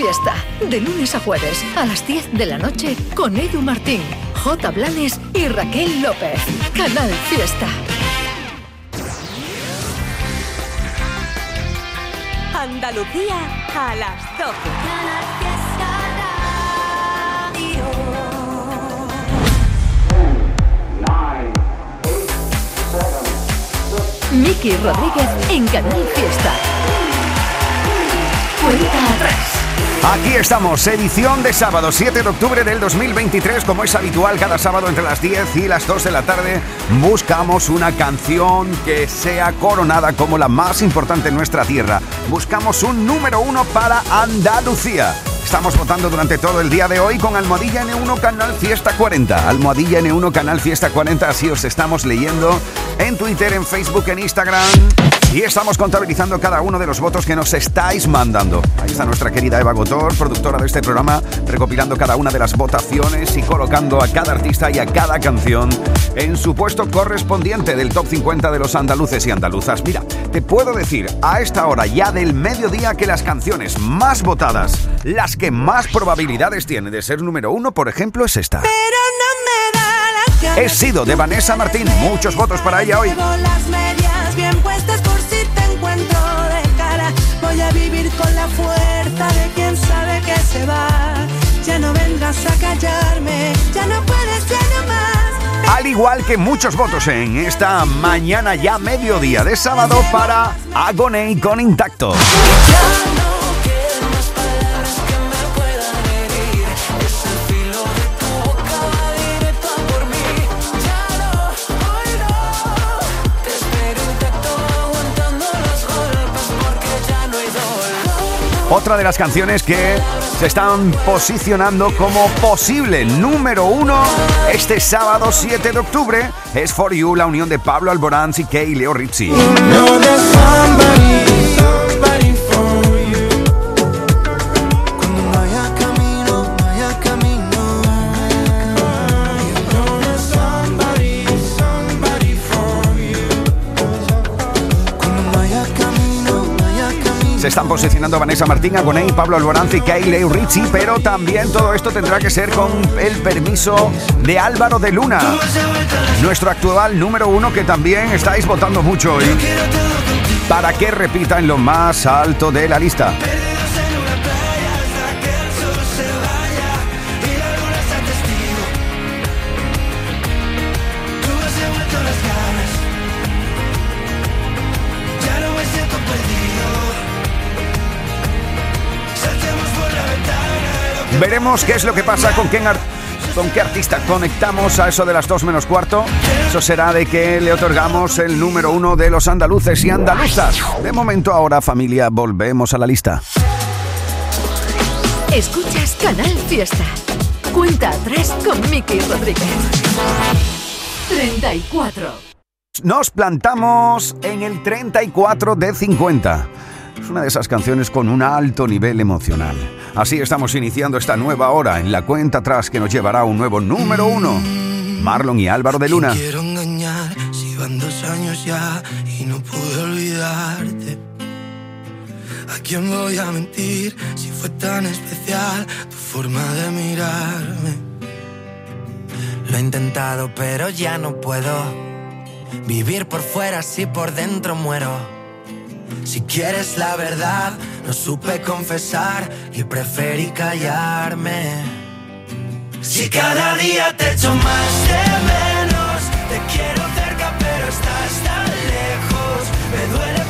Fiesta. De lunes a jueves a las 10 de la noche con Edu Martín, J. Blanes y Raquel López. Canal Fiesta. Andalucía a las 12. Miki Rodríguez en Canal Fiesta. Cuenta atrás. Aquí estamos, edición de sábado 7 de octubre del 2023, como es habitual cada sábado entre las 10 y las 2 de la tarde, buscamos una canción que sea coronada como la más importante en nuestra tierra. Buscamos un número uno para Andalucía. Estamos votando durante todo el día de hoy con Almohadilla N1 Canal Fiesta 40. Almohadilla N1 Canal Fiesta 40, así os estamos leyendo en Twitter, en Facebook, en Instagram. Y estamos contabilizando cada uno de los votos que nos estáis mandando. Ahí está nuestra querida Eva Gotor, productora de este programa, recopilando cada una de las votaciones y colocando a cada artista y a cada canción en su puesto correspondiente del top 50 de los andaluces y andaluzas. Mira, te puedo decir a esta hora ya del mediodía que las canciones más votadas, las que más probabilidades tienen de ser número uno, por ejemplo, es esta. Pero no me da la He sido de Vanessa Martín. Muchos votos para ella hoy. Llevo las medias bien puestas por si te encuentro de cara. Voy a vivir con la fuerza de quien sabe que se va. Ya no vendrás a callarme, ya no puedes, ya no más. Al igual que muchos votos en esta mañana ya mediodía de sábado para Agoney con Intacto. Otra de las canciones que se están posicionando como posible número uno este sábado 7 de octubre es For You, la unión de Pablo Alborán y Leo Rizzi. Están posicionando Vanessa Martín, Agoney, Pablo Alborán y Kay Leo Rizzi, pero también todo esto tendrá que ser con el permiso de Álvaro de Luna, nuestro actual número uno que también estáis votando mucho hoy para que repita en lo más alto de la lista. Veremos qué es lo que pasa con quién ar- con qué artista conectamos a eso de las 2 menos cuarto. Eso será de que le otorgamos el número uno de los andaluces y andaluzas. De momento ahora, familia, volvemos a la lista. Escuchas Canal Fiesta. Cuenta atrás con Miki Rodríguez. 34. Nos plantamos en el 34 de 50. Es una de esas canciones con un alto nivel emocional. Así estamos iniciando esta nueva hora en la cuenta atrás que nos llevará a un nuevo número uno. Marlon y Álvaro de Luna. Quiero engañar si van dos años ya y no pude olvidarte. ¿A quién voy a mentir si fue tan especial tu forma de mirarme? Lo he intentado, pero ya no puedo vivir por fuera si por dentro muero. Si quieres la verdad, no supe confesar y preferí callarme. Si cada día te echo más de menos, te quiero cerca pero estás tan lejos. Me duele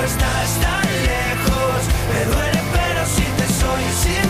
pero estás tan lejos. Me duele, pero si te soy sincero.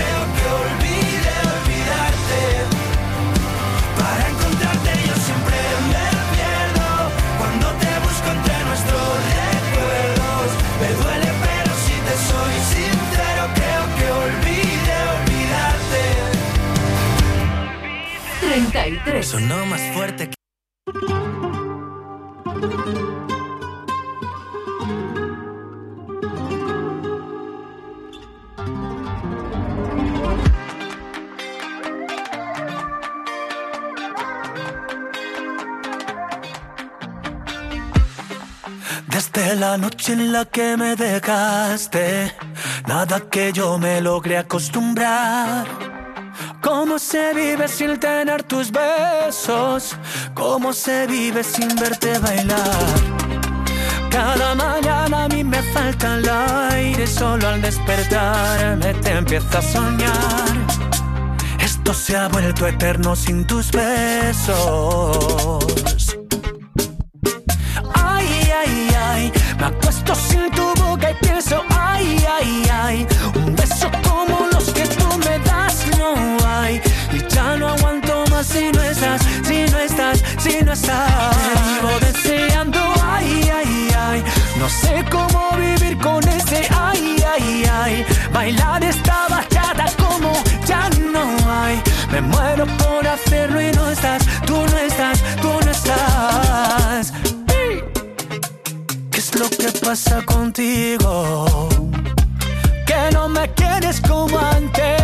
33. Sonó más fuerte que Desde la noche en la que me dejaste, nada que yo me logré acostumbrar. ¿Cómo se vive sin tener tus besos? ¿Cómo se vive sin verte bailar? Cada mañana a mí me falta el aire, solo al despertarme te empiezo a soñar. Esto se ha vuelto eterno sin tus besos. Ay, ay, ay, me acuesto sin tu boca y pienso, ay, ay, ay, un beso como no hay. Y ya no aguanto más si no estás, si no estás, si no estás. Te vivo deseando, ay, ay, ay, no sé cómo vivir con ese, ay, ay, ay. Bailar esta bachata como ya no hay. Me muero por hacerlo y no estás, tú no estás, tú no estás. ¿Qué es lo que pasa contigo? Que no me quieres como antes.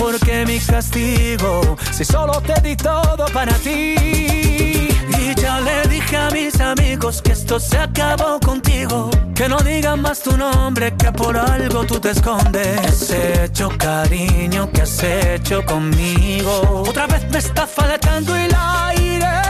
Dime por qué mi castigo, si solo te di todo para ti. Y ya le dije a mis amigos que esto se acabó contigo. Que no digan más tu nombre, que por algo tú te escondes. ¿Qué has hecho, cariño? ¿Qué has hecho conmigo? Otra vez me está faltando el aire.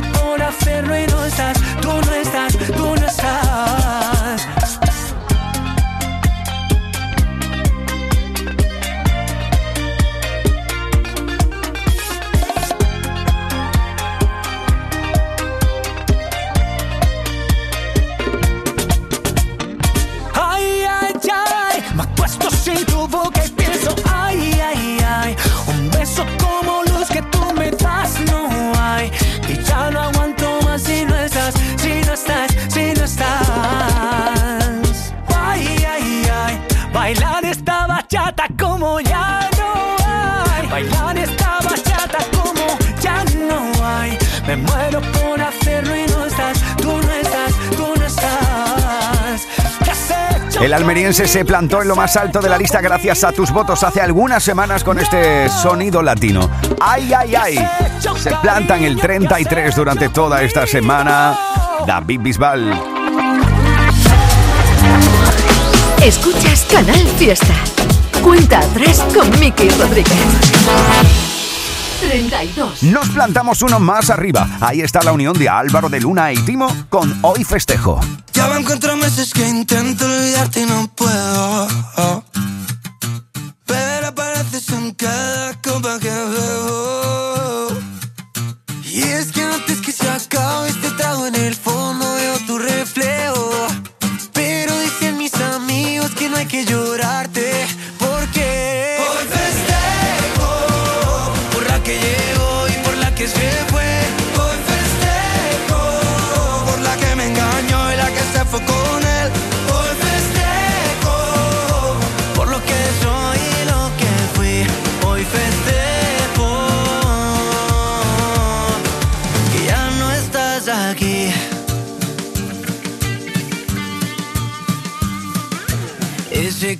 muero por hacerlo y no Me muero por hacerlo y no estás, tú no estás, tú no estás. ¿Qué has hecho El almeriense se plantó en lo más alto de la lista gracias a tus votos hace algunas semanas con este sonido latino. ¡Ay, ay, ay! Se planta en el 33 durante toda esta semana David Bisbal. Escuchas Canal Fiesta. Cuenta atrás con Miki Rodríguez. 32. Nos plantamos uno más arriba. Ahí está la unión de Álvaro de Luna y Timo con Hoy Festejo. Ya van cuatro meses que intento olvidarte y no puedo. Pero apareces en cada copa que bebo.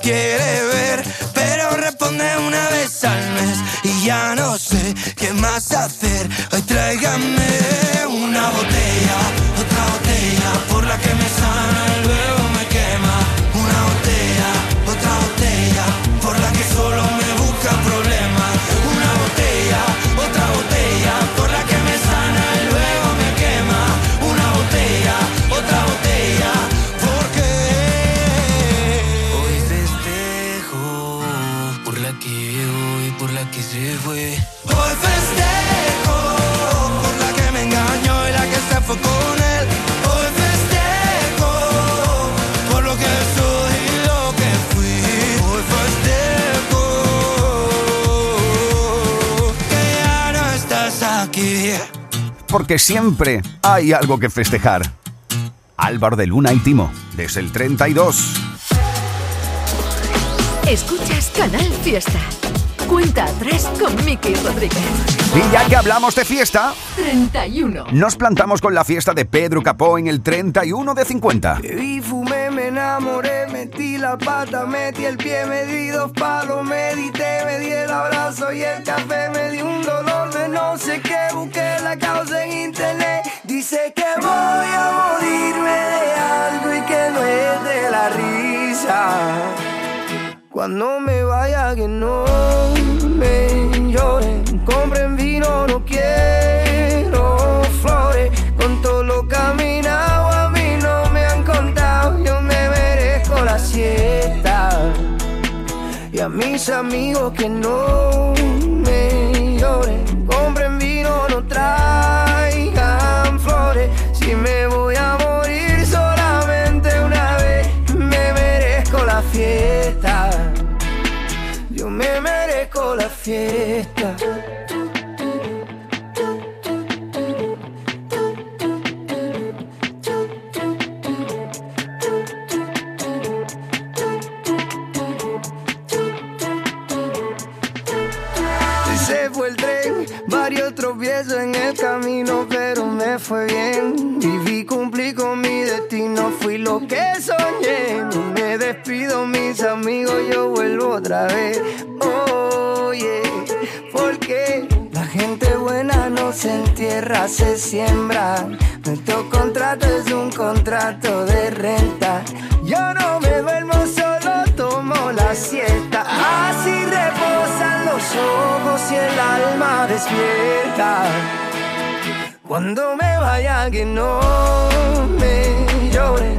Quiere ver, pero responde una vez al mes y ya no sé qué más hacer. Hoy tráigame una botella, Porque siempre hay algo que festejar. Álvaro de Luna y Timo, desde el 32. Escuchas Canal Fiesta. Cuenta atrás con Miki Rodríguez. Y ya que hablamos de fiesta, 31. nos plantamos con la fiesta de Pedro Capó en el 31 de 50. Bebí, fumé, me enamoré, metí la pata, metí el pie, me di dos palos, medité, me di el abrazo y el café, me di un dolor de no sé qué, busqué la causa en internet. Dice que voy a morirme de algo y que no es de la risa. Cuando me vaya que no compren vino, no quiero flores. Con todo lo caminado a mí no me han contado, yo me merezco la siesta. Y a mis amigos que no fiesta. Se fue el tren, varios tropiezos en el camino, pero me fue bien. Viví, cumplí con mi destino, fui lo que soñé. No me despido, mis amigos, yo vuelvo otra vez. Se entierra, se siembra. Nuestro contrato es un contrato de renta. Yo no me duermo, solo tomo la siesta. Así reposan los ojos y el alma despierta. Cuando me vaya que no me lloren,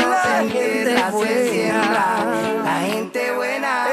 se siembra. La gente buena.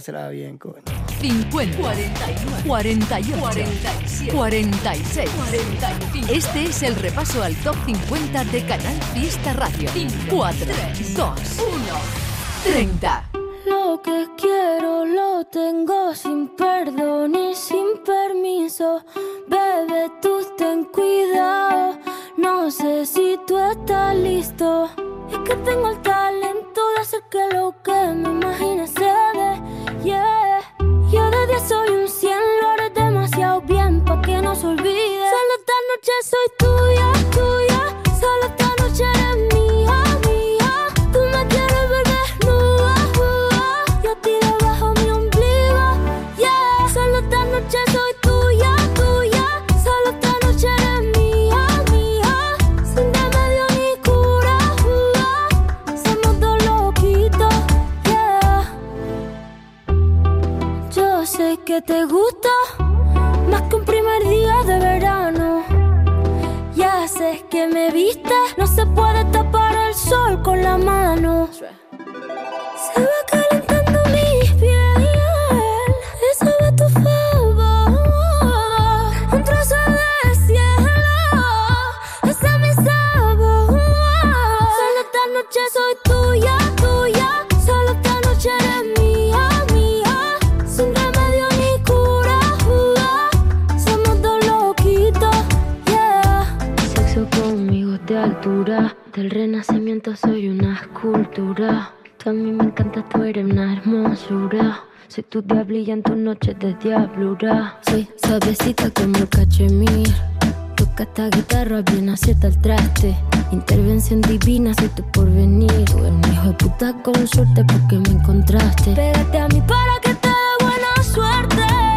Pásela bien, coño. 50, 41, 48, 47, 46, 45. Este es el repaso al top 50 de Canal Fiesta Radio. 4, 3, 2, 1, 30. Lo que quiero lo tengo sin perdón y sin permiso. Bebe, tú ten cuidado. No sé si tú estás listo. Es que tengo el talento de hacer que lo que me imagine se dé. Yeah. Yo de 10 soy un 100, lo haré demasiado bien pa' que no se olvide. Solo esta noche soy tuya, tuya. Te gusta más que un primer día de verano. Ya sé que me viste, no se puede noches de diablura. Soy suavecita como el cachemir. Toca esta guitarra bien acierta el traste. Intervención divina, soy tu porvenir. Tú eres un hijo de puta con suerte porque me encontraste. Pégate a mí para que te dé buena suerte.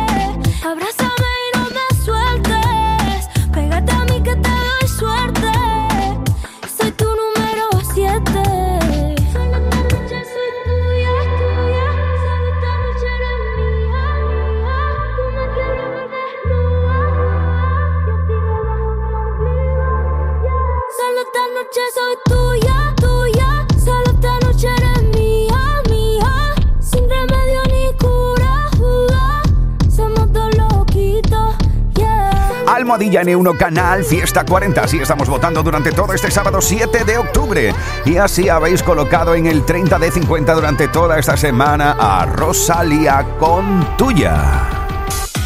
Almohadilla N1 Canal Fiesta 40. Así estamos votando durante todo este sábado 7 de octubre. Y así habéis colocado en el 30 de 50 durante toda esta semana a Rosalía con tuya.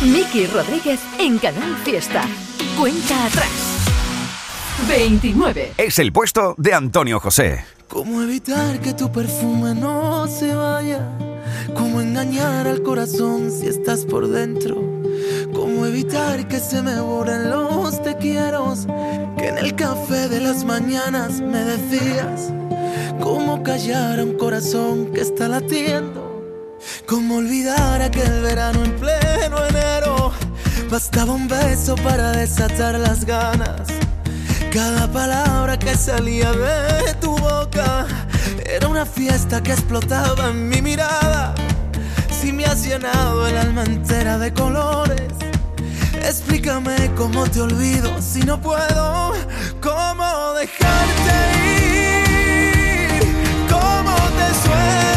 Miki Rodríguez en Canal Fiesta. Cuenta atrás. 29. Es el puesto de Antonio José. ¿Cómo evitar que tu perfume no se vaya? ¿Cómo engañar al corazón si estás por dentro? ¿Cómo evitar que se me borren los te quiero? Que en el café de las mañanas me decías. ¿Cómo callar a un corazón que está latiendo? ¿Cómo olvidar aquel verano en pleno enero? Bastaba un beso para desatar las ganas. Cada palabra que salía de tu boca era una fiesta que explotaba en mi mirada. Si me has llenado el alma entera de colores, explícame cómo te olvido si no puedo. ¿Cómo dejarte ir? ¿Cómo te?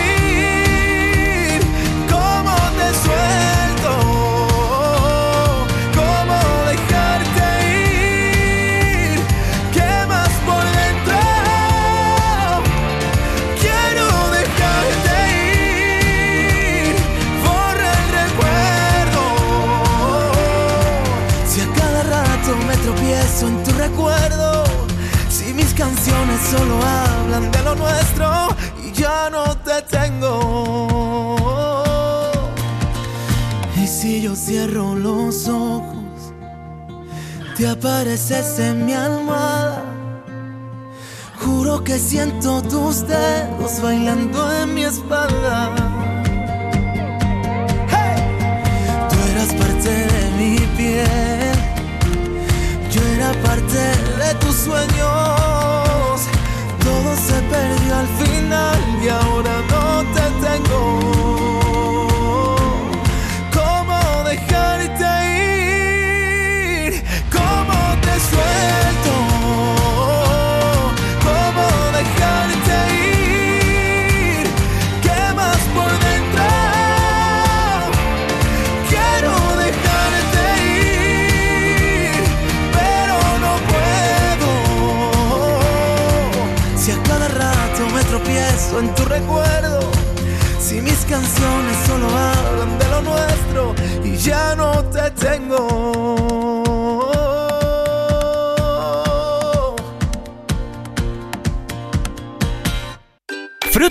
Te apareces en mi almohada. Juro que siento tus dedos bailando en mi espalda. Tú eras parte de mi piel, yo era parte de tus sueños. Todo se perdió al final y ahora canciones solo hablan de lo nuestro y ya no te tengo.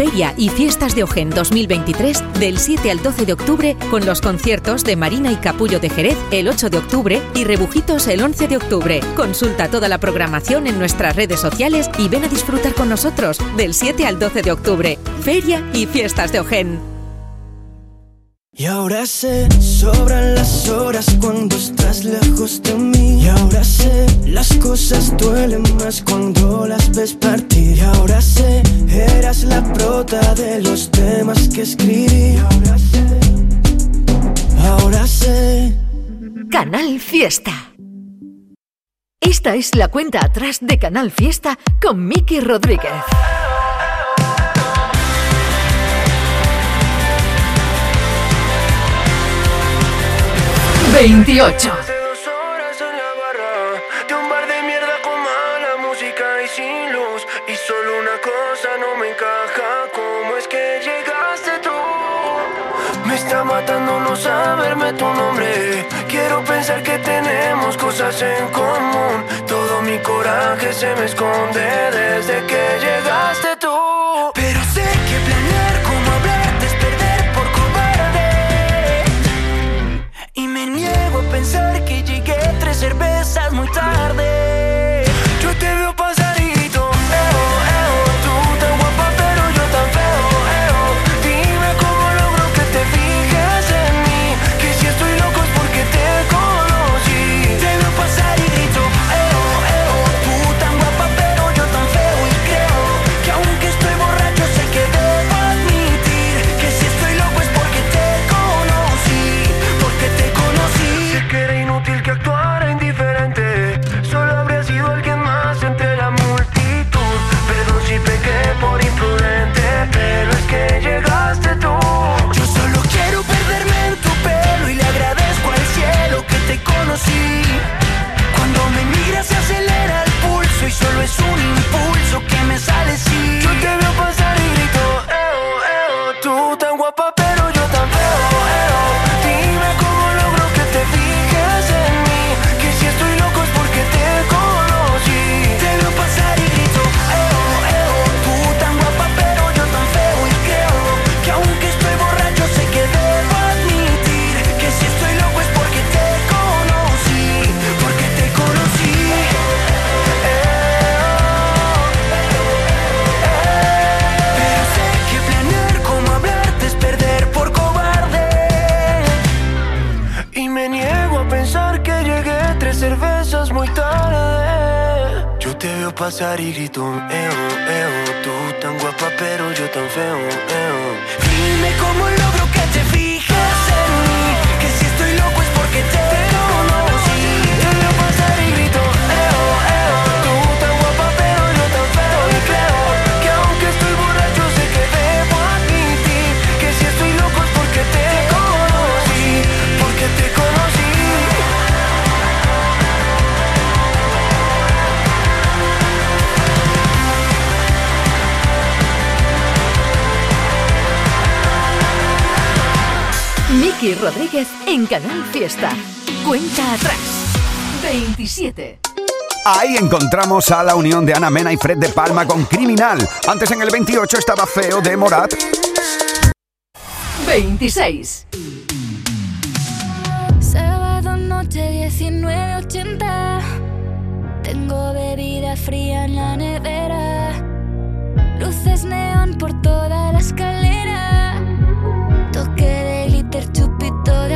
Feria y Fiestas de Ojen 2023 del 7 al 12 de octubre con los conciertos de Marina y Capullo de Jerez el 8 de octubre y Rebujitos el 11 de octubre. Consulta toda la programación en nuestras redes sociales y ven a disfrutar con nosotros del 7 al 12 de octubre. Feria y Fiestas de Ojen. Y ahora sé, sobran las horas cuando estás lejos de mí. Y ahora sé, las cosas duelen más cuando las ves partir. Y ahora sé, eras la prota de los temas que escribí. Y ahora sé, ahora sé. Canal Fiesta. Esta es la cuenta atrás de Canal Fiesta con Miki Rodríguez. 28. De un bar de mierda con mala música y sin luz. Y solo una cosa no me encaja. ¿Cómo es que llegaste tú? Me está matando no saberme tu nombre. Quiero pensar que tenemos cosas en común. Todo mi coraje se me esconde desde que llegaste pasar y grito, eo, eo. Tú tan guapa, pero yo tan feo, eo. Dime cómo logro que te Rodríguez en Canal Fiesta. Cuenta atrás. 27. Ahí encontramos a la unión de Ana Mena y Fred de Palma con Criminal. Antes en el 28 estaba Feo de Morat. 26. Sábado noche 19.80. Tengo bebida fría en la nevera. Luces neón por toda la escalera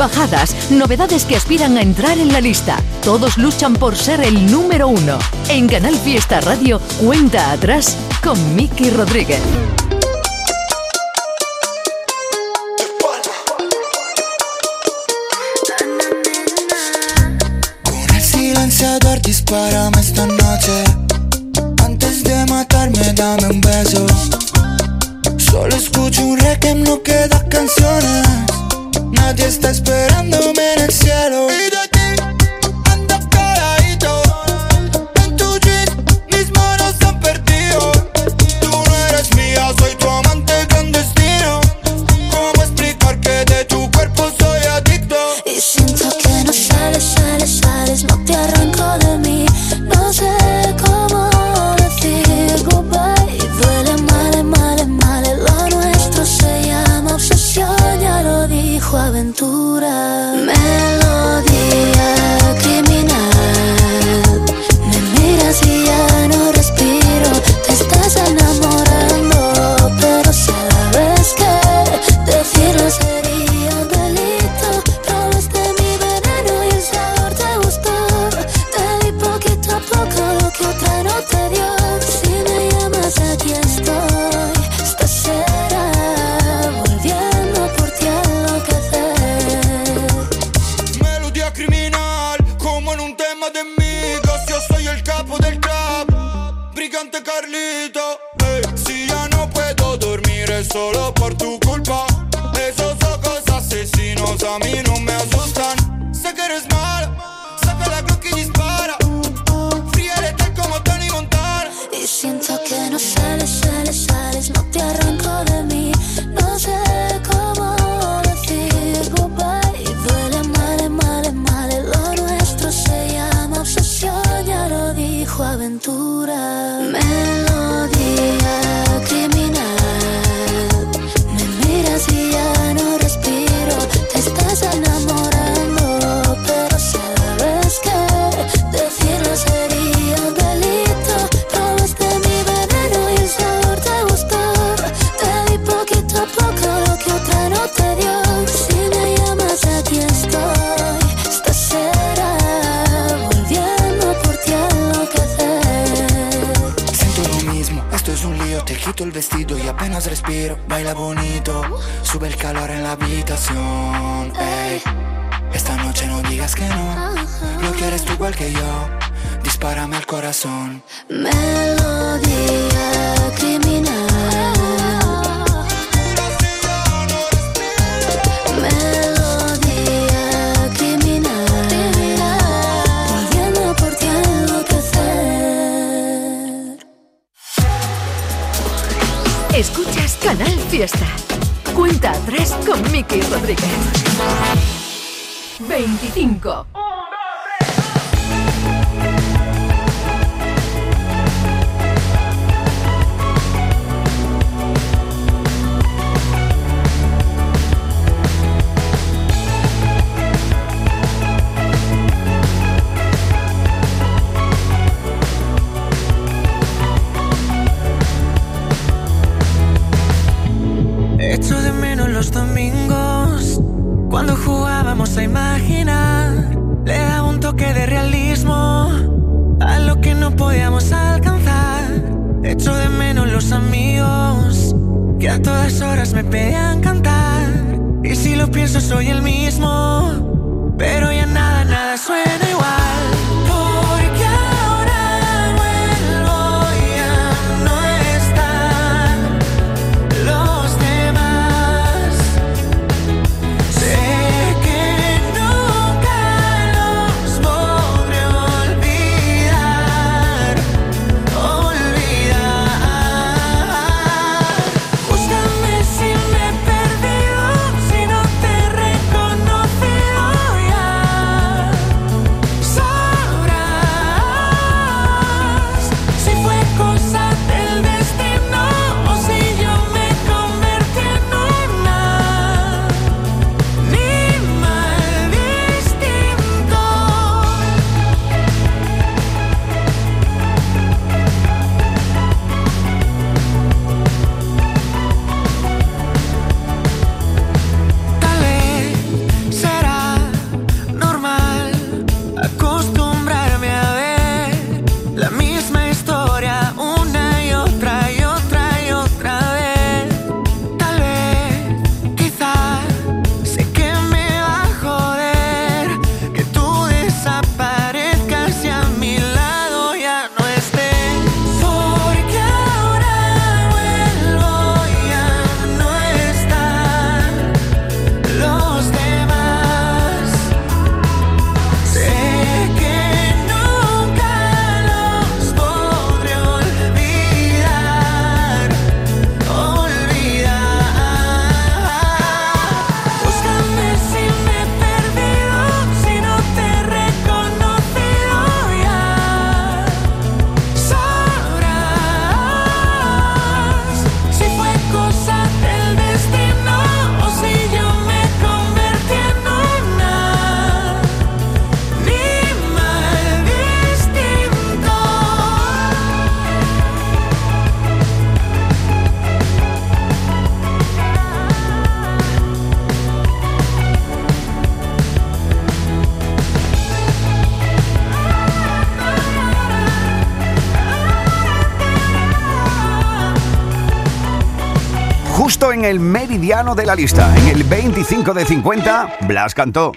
bajadas, novedades que aspiran a entrar en la lista. Todos luchan por ser el número uno. En Canal Fiesta Radio, cuenta atrás con Miki Rodríguez. 25. a todas horas me pedían cantar. Y si lo pienso, soy el mismo. Pero ya nada, nada suena. En el meridiano de la lista. En el 25 de 50, Blas cantó.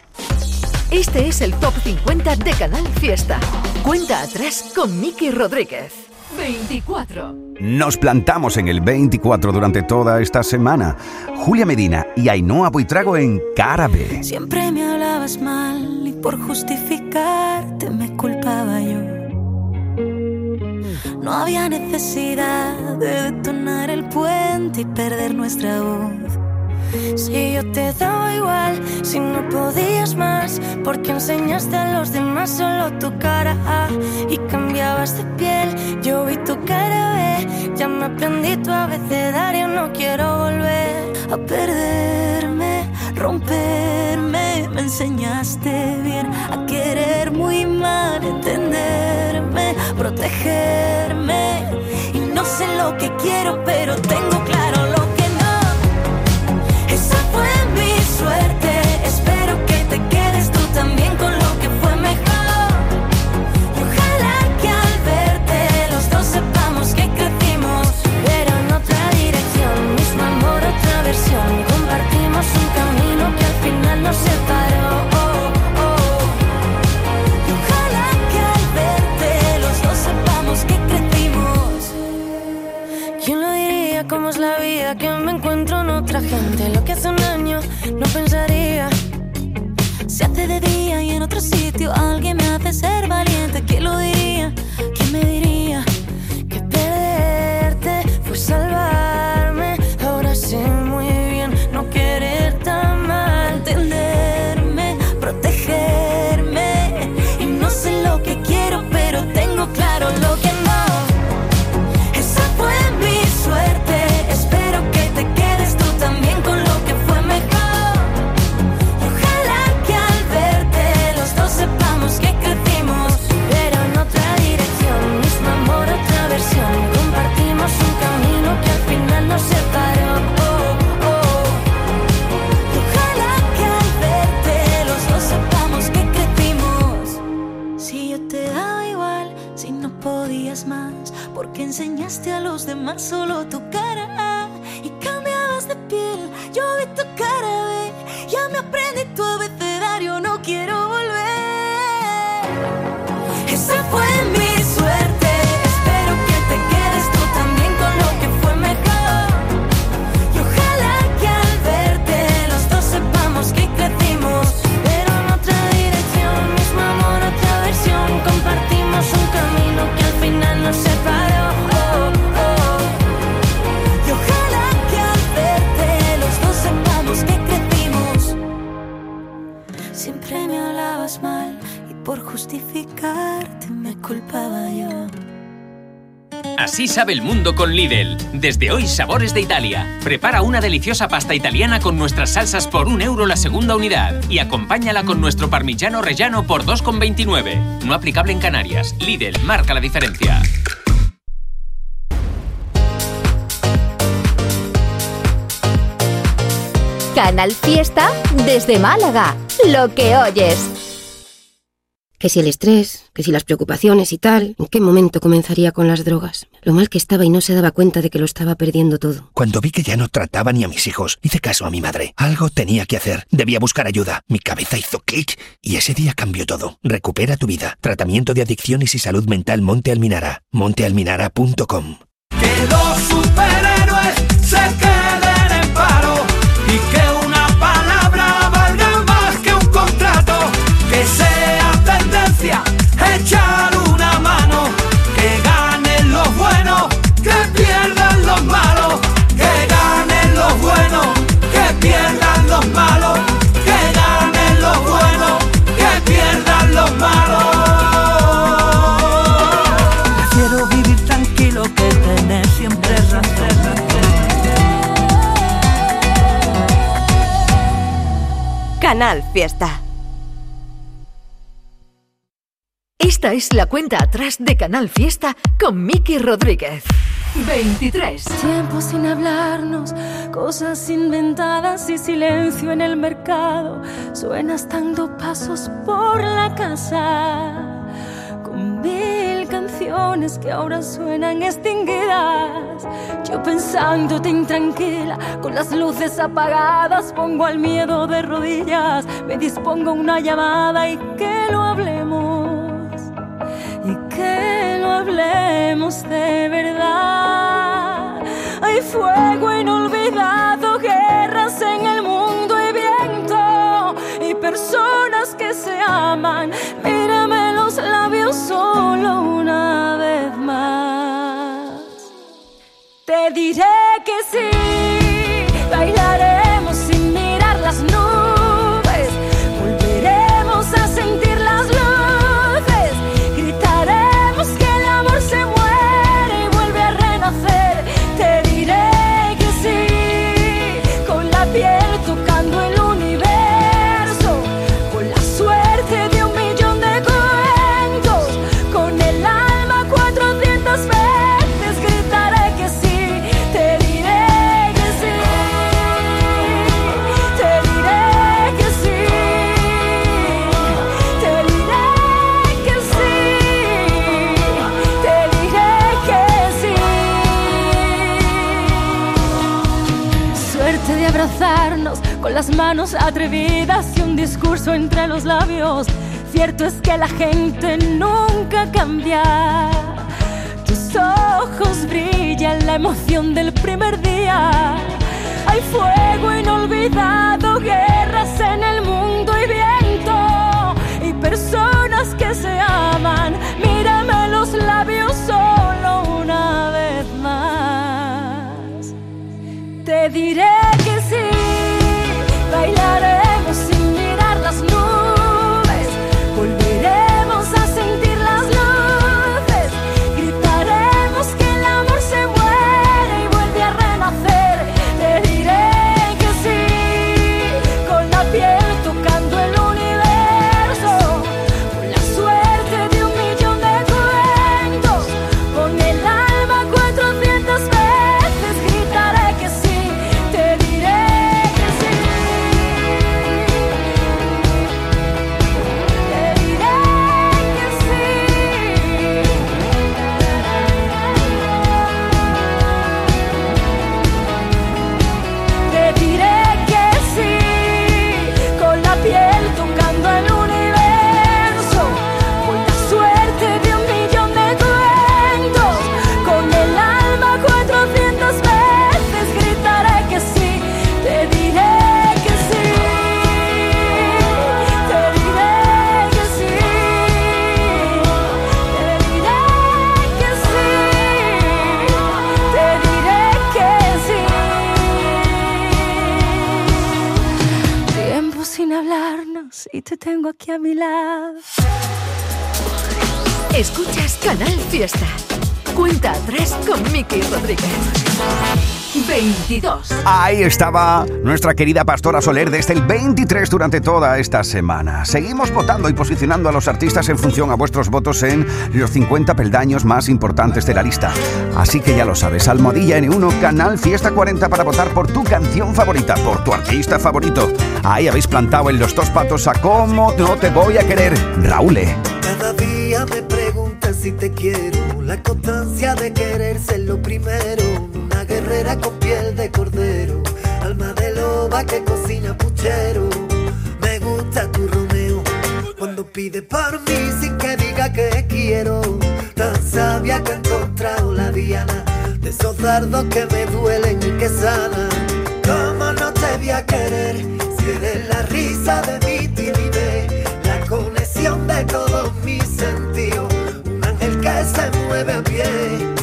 Este es el Top 50 de Canal Fiesta. Cuenta atrás con Miki Rodríguez. 24. Nos plantamos en el 24 durante toda esta semana. Julia Medina y Ainhoa Buitrago en Cara B. Siempre me hablabas mal y por justificarte me culpaba yo. No había necesidad de detonar el puente y perder nuestra voz. Si yo te daba igual, si no podías más, porque enseñaste a los demás solo tu cara y cambiabas de piel. Yo vi tu cara B, ya me aprendí tu abecedario, no quiero volver a perderme, romperme. Me enseñaste bien a querer muy mal, entenderme, protegerme. Lo que quiero, pero tengo claro Que me encuentro en otra gente. Lo que hace un año no pensaría. Se hace de día y en otro sitio alguien me hace ser valiente. Porque enseñaste a los demás solo tu cara justificarte me culpaba yo. Así sabe el mundo con Lidl. Desde hoy, sabores de Italia. Prepara una deliciosa pasta italiana con nuestras salsas por un euro la segunda unidad y acompáñala con nuestro parmigiano rellano por 2,29. No aplicable en Canarias. Lidl marca la diferencia. Canal Fiesta desde Málaga. Lo que oyes. Que si el estrés, que si las preocupaciones y tal, ¿en qué momento comenzaría con las drogas? Lo mal que estaba y no se daba cuenta de que lo estaba perdiendo todo. Cuando vi que ya no trataba ni a mis hijos, hice caso a mi madre. Algo tenía que hacer. Debía buscar ayuda. Mi cabeza hizo clic y ese día cambió todo. Recupera tu vida. Tratamiento de adicciones y salud mental Monte Alminara. montealminara.com. Que los Canal Fiesta. Esta es la cuenta atrás de Canal Fiesta con Miki Rodríguez. 23. Tiempo sin hablarnos, cosas inventadas y silencio en el mercado. Suenas dando pasos por la casa con mil canciones que ahora suenan extinguidas. Yo pensándote intranquila, con las luces apagadas, pongo al miedo de rodillas, me dispongo una llamada y que lo hablemos. Y que lo hablemos de verdad. Hay fuego inolvidado, guerras en el mundo y viento y personas que se aman. Mírame los labios solo Te diré que sí, bailaremos abrazarnos con las manos atrevidas y un discurso entre los labios. Cierto es que la gente nunca cambia. Tus ojos brillan la emoción del primer día. Hay fuego inolvidado, guerras en el mundo y viento. Y personas que se aman. Mírame los labios solo una vez más. Te diré sin hablarnos y te tengo aquí a mi lado. Escuchas Canal Fiesta. Cuenta atrás con Miki Rodríguez. 22. Ahí estaba nuestra querida Pastora Soler desde el 23 durante toda esta semana. Seguimos votando y posicionando a los artistas en función a vuestros votos en los 50 peldaños más importantes de la lista. Así que ya lo sabes, Almohadilla N1, Canal Fiesta 40 para votar por tu canción favorita, por tu artista favorito. Ahí habéis plantado en los dos patos a cómo no te voy a querer, Raúl. Cada día me preguntan si te quiero. La constancia de querer ser lo primero. Una guerrera con piel de cordero. Alma de loba que cocina puchero. Me gusta tu Romeo. Cuando pide por mí sin que diga que quiero. Tan sabia que ha encontrado la diana. De esos dardos que me duelen y que sanan. ¿Cómo no te voy a querer? Si eres la risa de mi timidez. La conexión de todos se mueve a pie.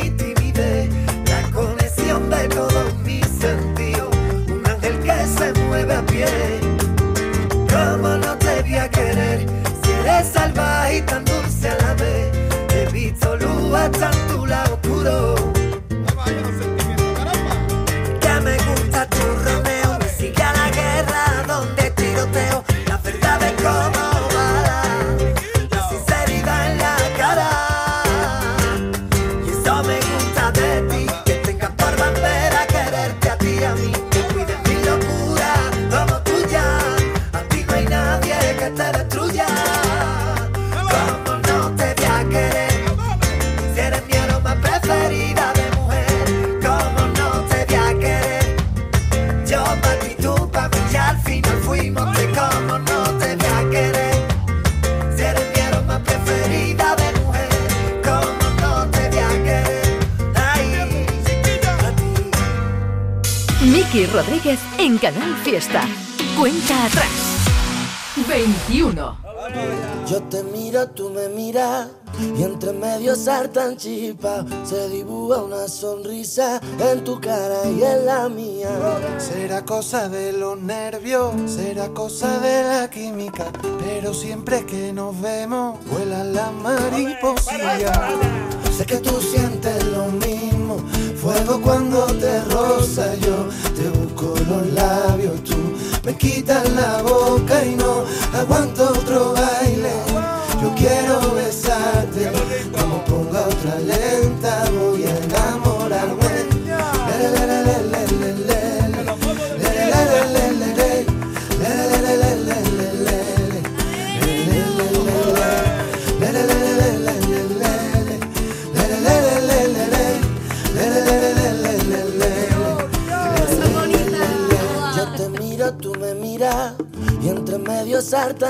Fiesta. Cuenta atrás. 21. Yo te miro, tú me miras y entre medio saltan chispas. Se dibuja una sonrisa en tu cara y en la mía. Será cosa de los nervios, será cosa de la química, pero siempre que nos vemos vuelan las mariposillas. Sé que tú sientes lo mismo, fuego cuando te roza yo, te busco los labios, tú me quitas la boca y no aguanto otro baile. Yo quiero besarte, como ponga otra lenta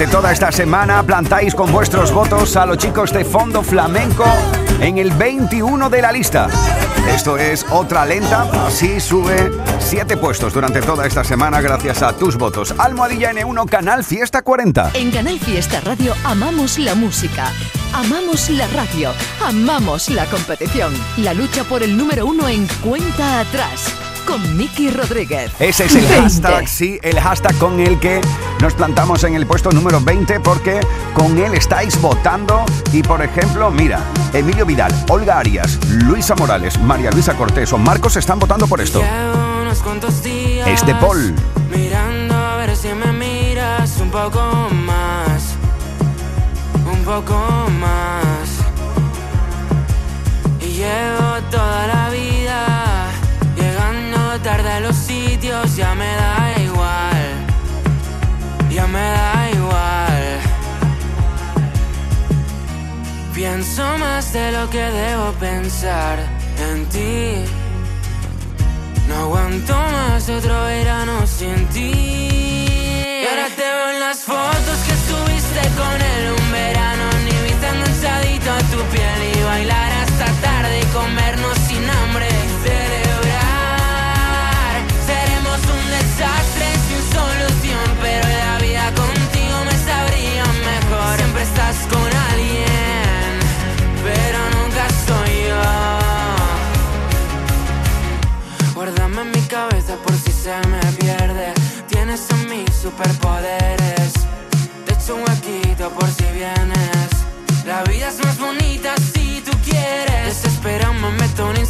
Durante toda esta semana plantáis con vuestros votos a los chicos de Fondo Flamenco en el 21 de la lista. Esto es otra lenta, así sube 7 puestos durante toda esta semana gracias a tus votos. Almohadilla N1 Canal Fiesta 40. En Canal Fiesta Radio amamos la música, amamos la radio, amamos la competición. La lucha por el número uno en cuenta atrás con Miki Rodríguez. Ese es el 20. hashtag, sí, el hashtag con el que nos plantamos en el puesto número 20 porque con él estáis votando y por ejemplo, mira, Emilio Vidal, Olga Arias, Luisa Morales, María Luisa Cortés o Marcos están votando por esto. Es de Paul. Mirando a ver si me miras un poco más. Un poco más. Y llevo toda la vida llegando tarde a los sitios, ya me da ya me da igual. Pienso más de lo que debo pensar en ti. No aguanto más otro verano sin ti. Y ahora te veo en las fotos que subiste con él un verano. Ni viste enganchadito a tu piel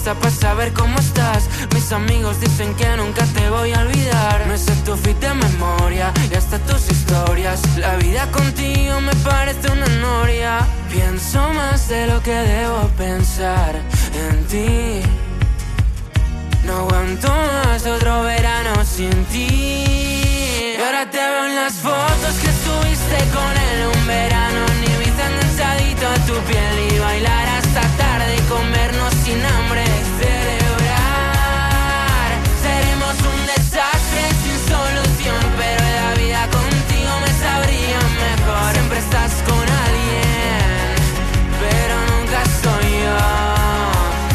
Insta para saber cómo estás. Mis amigos dicen que nunca te voy a olvidar. Me sé tu fit de memoria y hasta tus historias. La vida contigo me parece una noria. Pienso más de lo que debo pensar en ti. No aguanto más otro verano sin ti. Y ahora te veo en las fotos que subiste con él un verano. Ni viste enganchadito a tu piel y bailar comernos sin hambre. Celebrar. Seremos un desastre sin solución, pero la vida contigo me sabría mejor. Siempre estás con alguien, pero nunca soy yo.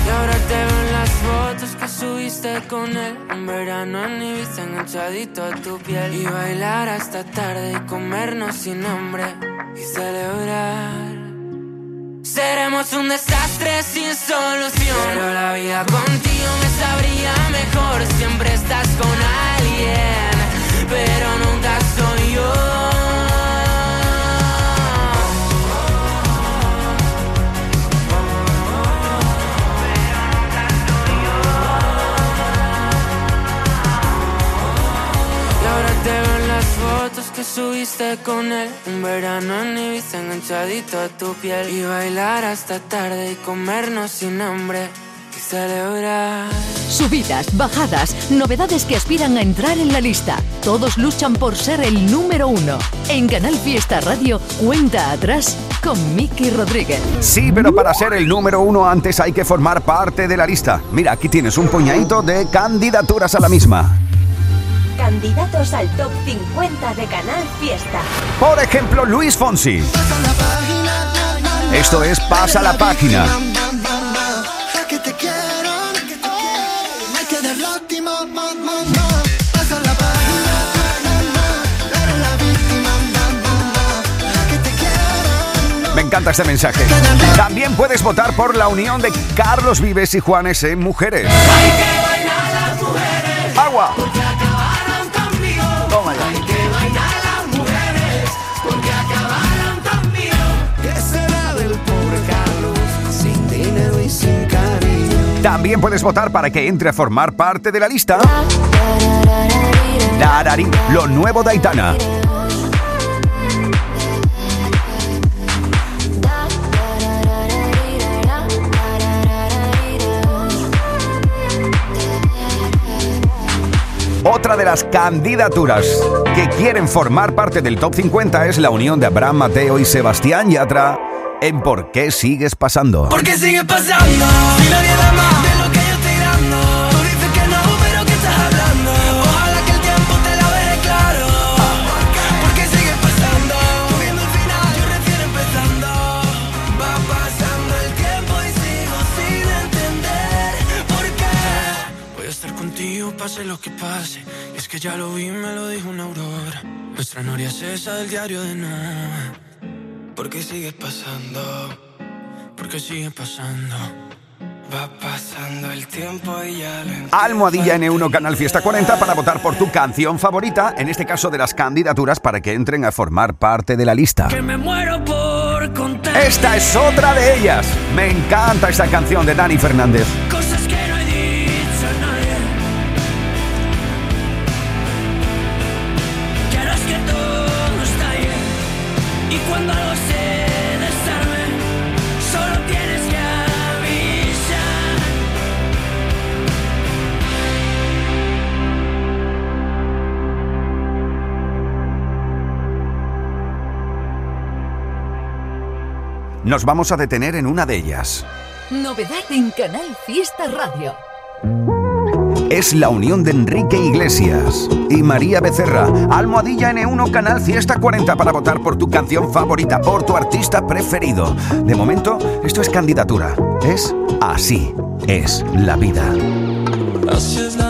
Y ahora te veo en las fotos que subiste con él Un verano en Ibiza enganchadito a tu piel Y bailar hasta tarde y comernos sin hambre Y celebrar Seremos un desastre sin solución. Pero la vida contigo me sabría mejor. Siempre estás con alguien Pero nunca soy yo fotos que subiste con él Un verano en Ibiza enganchadito a tu piel Y bailar hasta tarde y comernos sin hambre Y celebrar Subidas, bajadas, novedades que aspiran a entrar en la lista. Todos luchan por ser el número uno. En Canal Fiesta Radio, cuenta atrás con Miki Rodríguez. Sí, pero para ser el número uno antes hay que formar parte de la lista. Mira, aquí tienes un puñadito de candidaturas a la misma. Candidatos al top 50 de Canal Fiesta. Por ejemplo, Luis Fonsi. Esto es Pasa la página. Me encanta este mensaje. También puedes votar por la unión de Carlos Vives y Juanes en Mujeres. Agua. También puedes votar para que entre a formar parte de la lista. Darari, lo nuevo de. Otra de las candidaturas que quieren formar parte del top 50 es la unión de Abraham Mateo y Sebastián Yatra en ¿Por qué sigues pasando? ¿Por qué sigue pasando? Nadie más pase lo que pase. Es que ya lo vi, me lo dijo una aurora. Nuestra noria es esa del diario de no. ¿Por qué sigues pasando? ¿Por qué sigue pasando? Va pasando el tiempo y ya lo. Almohadilla N1 Canal Fiesta 40 para votar por tu canción favorita, en este caso de las candidaturas para que entren a formar parte de la lista. Que me muero por contar. Esta es otra de ellas. Me encanta esta canción de Dani Fernández. Nos vamos a detener en una de ellas. Novedad en Canal Fiesta Radio. Es la unión de Enrique Iglesias y María Becerra. Almohadilla N1 Canal Fiesta 40 para votar por tu canción favorita, por tu artista preferido. De momento, esto es candidatura. Es así. Es la vida. Así es la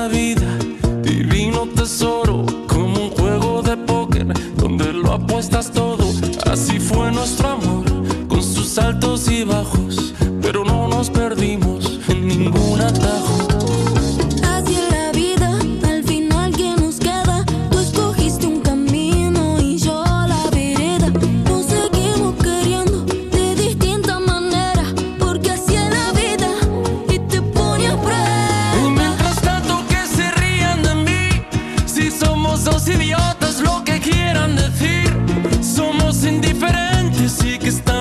mientras tanto que se rían de mí, si somos dos idiotas, lo que quieran decir, somos indiferentes y que estamos